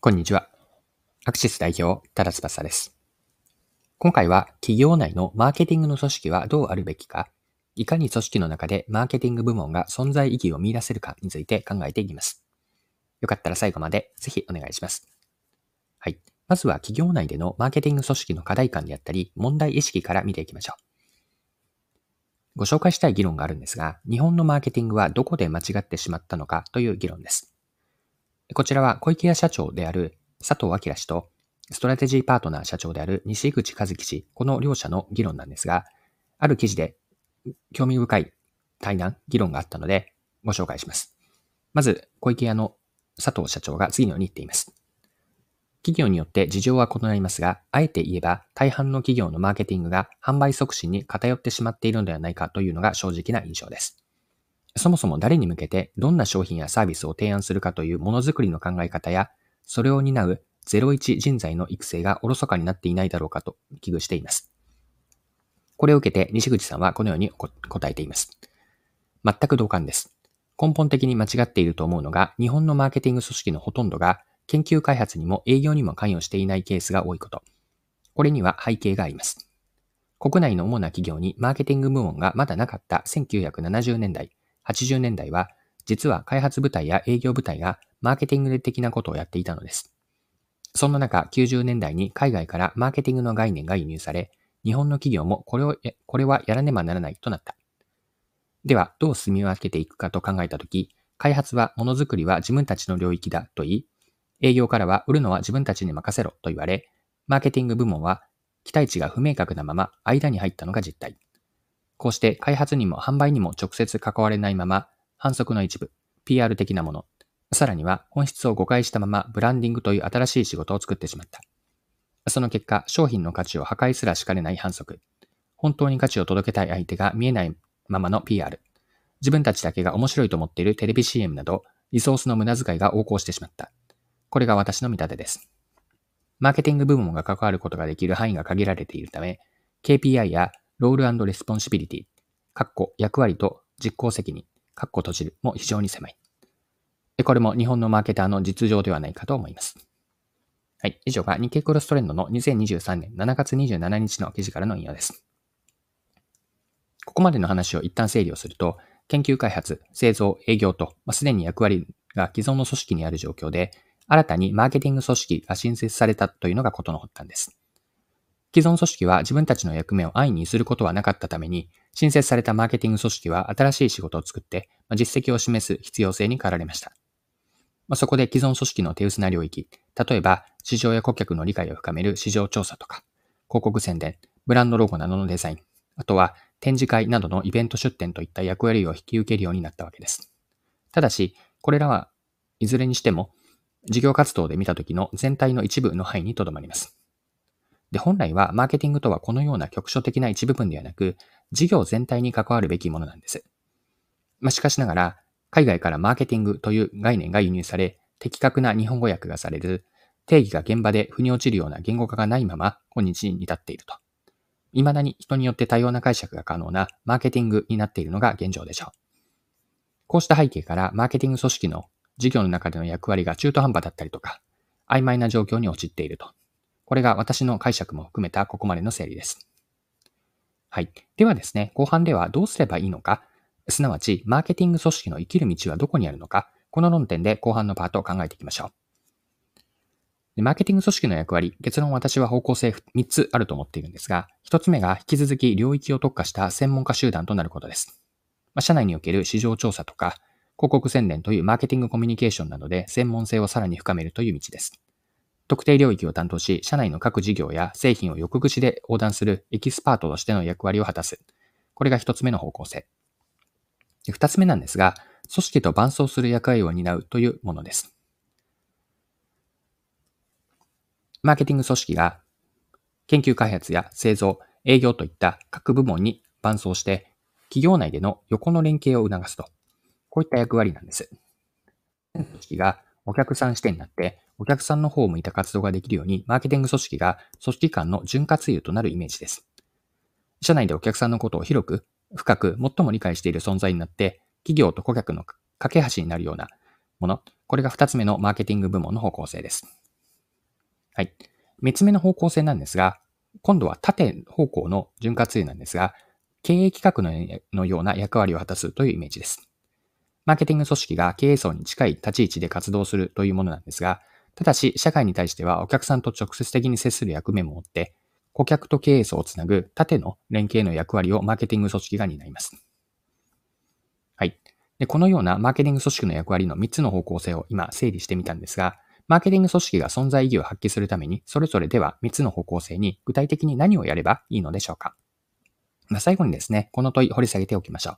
こんにちは。アクシス代表、ただ翼です。今回は企業内のマーケティングの組織はどうあるべきか、いかに組織の中でマーケティング部門が存在意義を見出せるかについて考えていきます。よかったら最後までぜひお願いします。はい。まずは企業内でのマーケティング組織の課題感であったり、問題意識から見ていきましょう。ご紹介したい議論があるんですが、日本のマーケティングはどこで間違ってしまったのかという議論です。こちらは小池屋社長である佐藤明氏と、ストラテジーパートナー社長である西口和樹氏、この両者の議論なんですが、ある記事で興味深い対談、議論があったのでご紹介します。まず、小池屋の佐藤社長が次のように言っています。企業によって事情は異なりますが、あえて言えば大半の企業のマーケティングが販売促進に偏ってしまっているのではないかというのが正直な印象です。そもそも誰に向けてどんな商品やサービスを提案するかというものづくりの考え方や、それを担う01人材の育成がおろそかになっていないだろうかと危惧しています。これを受けて西口さんはこのように答えています。全く同感です。根本的に間違っていると思うのが、日本のマーケティング組織のほとんどが研究開発にも営業にも関与していないケースが多いこと。これには背景があります。国内の主な企業にマーケティング部門がまだなかった1970年代、80年代は、実は開発部隊や営業部隊がマーケティング的なことをやっていたのです。そんな中、90年代に海外からマーケティングの概念が輸入され、日本の企業もこれを、これはやらねばならないとなった。では、どう住み分けていくかと考えたとき、開発はものづくりは自分たちの領域だと言い、営業からは売るのは自分たちに任せろと言われ、マーケティング部門は期待値が不明確なまま間に入ったのが実態。こうして開発にも販売にも直接関われないまま、反則の一部、PR 的なもの、さらには本質を誤解したままブランディングという新しい仕事を作ってしまった。その結果、商品の価値を破壊すらしかねない反則。本当に価値を届けたい相手が見えないままの PR。自分たちだけが面白いと思っているテレビ CM など、リソースの無駄遣いが横行してしまった。これが私の見立てです。マーケティング部門が関わることができる範囲が限られているため、KPI や role responsibility、カッコ役割と実行責任、カッコ閉じるも非常に狭い。これも日本のマーケターの実情ではないかと思います。はい。以上が日経クロストレンドの2023年7月27日の記事からの引用です。ここまでの話を一旦整理をすると、研究開発、製造、営業と、まあ、すでに役割が既存の組織にある状況で、新たにマーケティング組織が新設されたというのがことの発端です。既存組織は自分たちの役目を安易にすることはなかったために、新設されたマーケティング組織は新しい仕事を作って、実績を示す必要性に駆られました。そこで既存組織の手薄な領域、例えば市場や顧客の理解を深める市場調査とか、広告宣伝、ブランドロゴなどのデザイン、あとは展示会などのイベント出展といった役割を引き受けるようになったわけです。ただし、これらはいずれにしても事業活動で見た時の全体の一部の範囲にとどまります。で、本来はマーケティングとはこのような局所的な一部分ではなく、事業全体に関わるべきものなんです。まあ、しかしながら、海外からマーケティングという概念が輸入され、的確な日本語訳がされず、定義が現場で腑に落ちるような言語化がないまま今日に至っていると。未だに人によって多様な解釈が可能なマーケティングになっているのが現状でしょう。こうした背景からマーケティング組織の事業の中での役割が中途半端だったりとか、曖昧な状況に陥っていると。これが私の解釈も含めたここまでの整理です。はい。ではですね、後半ではどうすればいいのか、すなわち、マーケティング組織の生きる道はどこにあるのか、この論点で後半のパートを考えていきましょう。マーケティング組織の役割、結論私は方向性3つあると思っているんですが、1つ目が引き続き領域を特化した専門家集団となることです。まあ、社内における市場調査とか、広告宣伝というマーケティングコミュニケーションなどで専門性をさらに深めるという道です。特定領域を担当し、社内の各事業や製品を横串で横断するエキスパートとしての役割を果たす。これが一つ目の方向性。二つ目なんですが、組織と伴走する役割を担うというものです。マーケティング組織が研究開発や製造、営業といった各部門に伴走して、企業内での横の連携を促すと。こういった役割なんです。組織がお客さん視点になって、お客さんの方を向いた活動ができるように、マーケティング組織が組織間の潤滑油となるイメージです。社内でお客さんのことを広く、深く、最も理解している存在になって、企業と顧客の架け橋になるようなもの、これが二つ目のマーケティング部門の方向性です。はい。三つ目の方向性なんですが、今度は縦方向の潤滑油なんですが、経営企画ののような役割を果たすというイメージです。マーケティング組織が経営層に近い立ち位置で活動するというものなんですが、ただし、社会に対してはお客さんと直接的に接する役目も持って、顧客と経営層をつなぐ縦の連携の役割をマーケティング組織が担います。はい。で、このようなマーケティング組織の役割の3つの方向性を今整理してみたんですが、マーケティング組織が存在意義を発揮するために、それぞれでは3つの方向性に具体的に何をやればいいのでしょうか。まあ、最後にですね、この問い掘り下げておきましょう。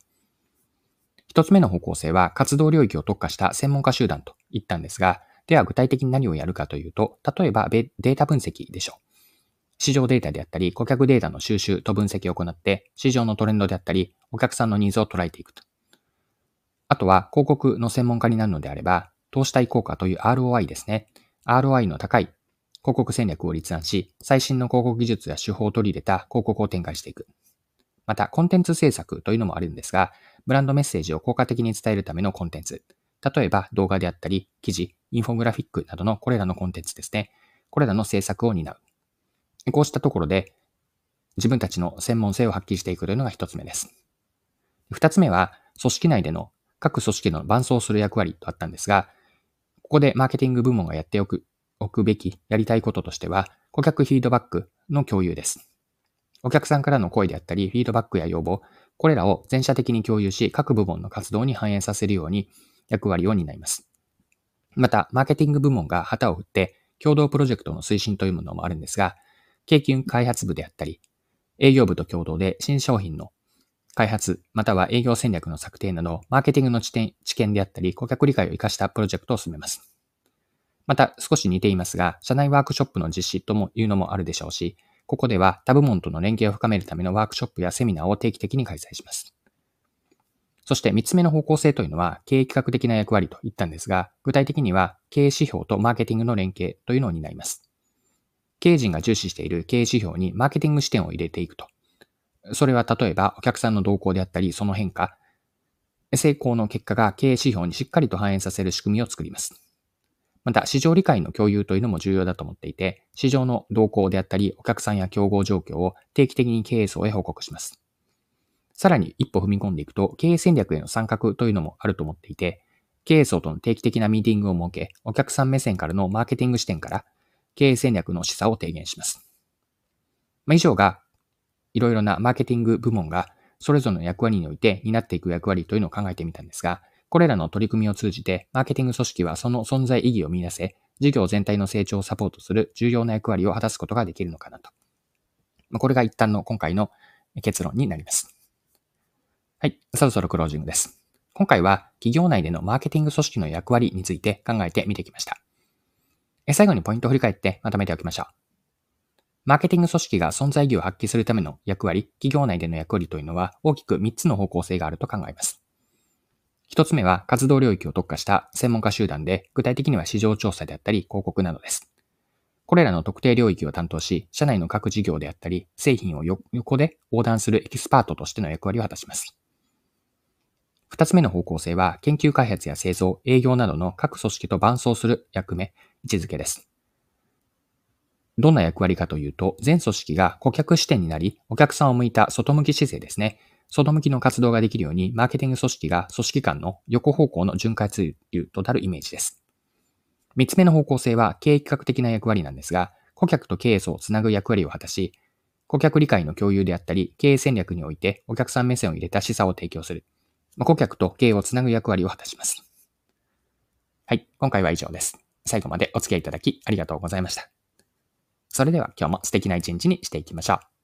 一つ目の方向性は活動領域を特化した専門家集団と言ったんですが、では具体的に何をやるかというと、例えばデータ分析でしょう。市場データであったり、顧客データの収集と分析を行って、市場のトレンドであったり、お客さんのニーズを捉えていくと。あとは広告の専門家になるのであれば、投資対効果という ROI ですね。ROI の高い広告戦略を立案し、最新の広告技術や手法を取り入れた広告を展開していく。また、コンテンツ制作というのもあるんですが、ブランドメッセージを効果的に伝えるためのコンテンツ。例えば動画であったり、記事、インフォグラフィックなどのこれらのコンテンツですね。これらの制作を担う。こうしたところで、自分たちの専門性を発揮していくというのが一つ目です。二つ目は、組織内での各組織の伴走する役割とあったんですが、ここでマーケティング部門がやっておく、おくべき、やりたいこととしては、顧客フィードバックの共有です。お客さんからの声であったり、フィードバックや要望、これらを全社的に共有し、各部門の活動に反映させるように役割を担います。また、マーケティング部門が旗を振って、共同プロジェクトの推進というものもあるんですが、景気開発部であったり、営業部と共同で新商品の開発、または営業戦略の策定など、マーケティングの知点知見であったり、顧客理解を活かしたプロジェクトを進めます。また、少し似ていますが、社内ワークショップの実施ともいうのもあるでしょうし、ここでは他部門との連携を深めるためのワークショップやセミナーを定期的に開催します。そして三つ目の方向性というのは経営企画的な役割と言ったんですが、具体的には経営指標とマーケティングの連携というのを担います。経営陣が重視している経営指標にマーケティング視点を入れていくとそれは例えばお客さんの動向であったり、その変化、成功の結果が経営指標にしっかりと反映させる仕組みを作ります。また、市場理解の共有というのも重要だと思っていて、市場の動向であったり、お客さんや競合状況を定期的に経営層へ報告します。さらに一歩踏み込んでいくと、経営戦略への参画というのもあると思っていて、経営層との定期的なミーティングを設け、お客さん目線からのマーケティング視点から、経営戦略の示唆を提言します。まあ、以上がいろいろなマーケティング部門がそれぞれの役割において担っていく役割というのを考えてみたんですが、これらの取り組みを通じて、マーケティング組織はその存在意義を見出せ、事業全体の成長をサポートする重要な役割を果たすことができるのかなと。これが一旦の今回の結論になります。はい、そろそろクロージングです。今回は企業内でのマーケティング組織の役割について考えてみてきました。最後にポイントを振り返ってまとめておきましょう。マーケティング組織が存在意義を発揮するための役割、企業内での役割というのは大きく3つの方向性があると考えます。1つ目は活動領域を特化した専門家集団で、具体的には市場調査であったり広告などです。これらの特定領域を担当し、社内の各事業であったり、製品を横で横断するエキスパートとしての役割を果たします。二つ目の方向性は、研究開発や製造、営業などの各組織と伴走する役目、位置づけです。どんな役割かというと、全組織が顧客視点になり、お客さんを向いた外向き姿勢ですね。外向きの活動ができるように、マーケティング組織が組織間の横方向の巡回ツールとなるイメージです。三つ目の方向性は経営企画的な役割なんですが、顧客と経営層をつなぐ役割を果たし、顧客理解の共有であったり、経営戦略においてお客さん目線を入れた示唆を提供する。ま顧客と経営をつなぐ役割を果たします。はい、今回は以上です。最後までお付き合いいただきありがとうございました。それでは今日も素敵な一日にしていきましょう。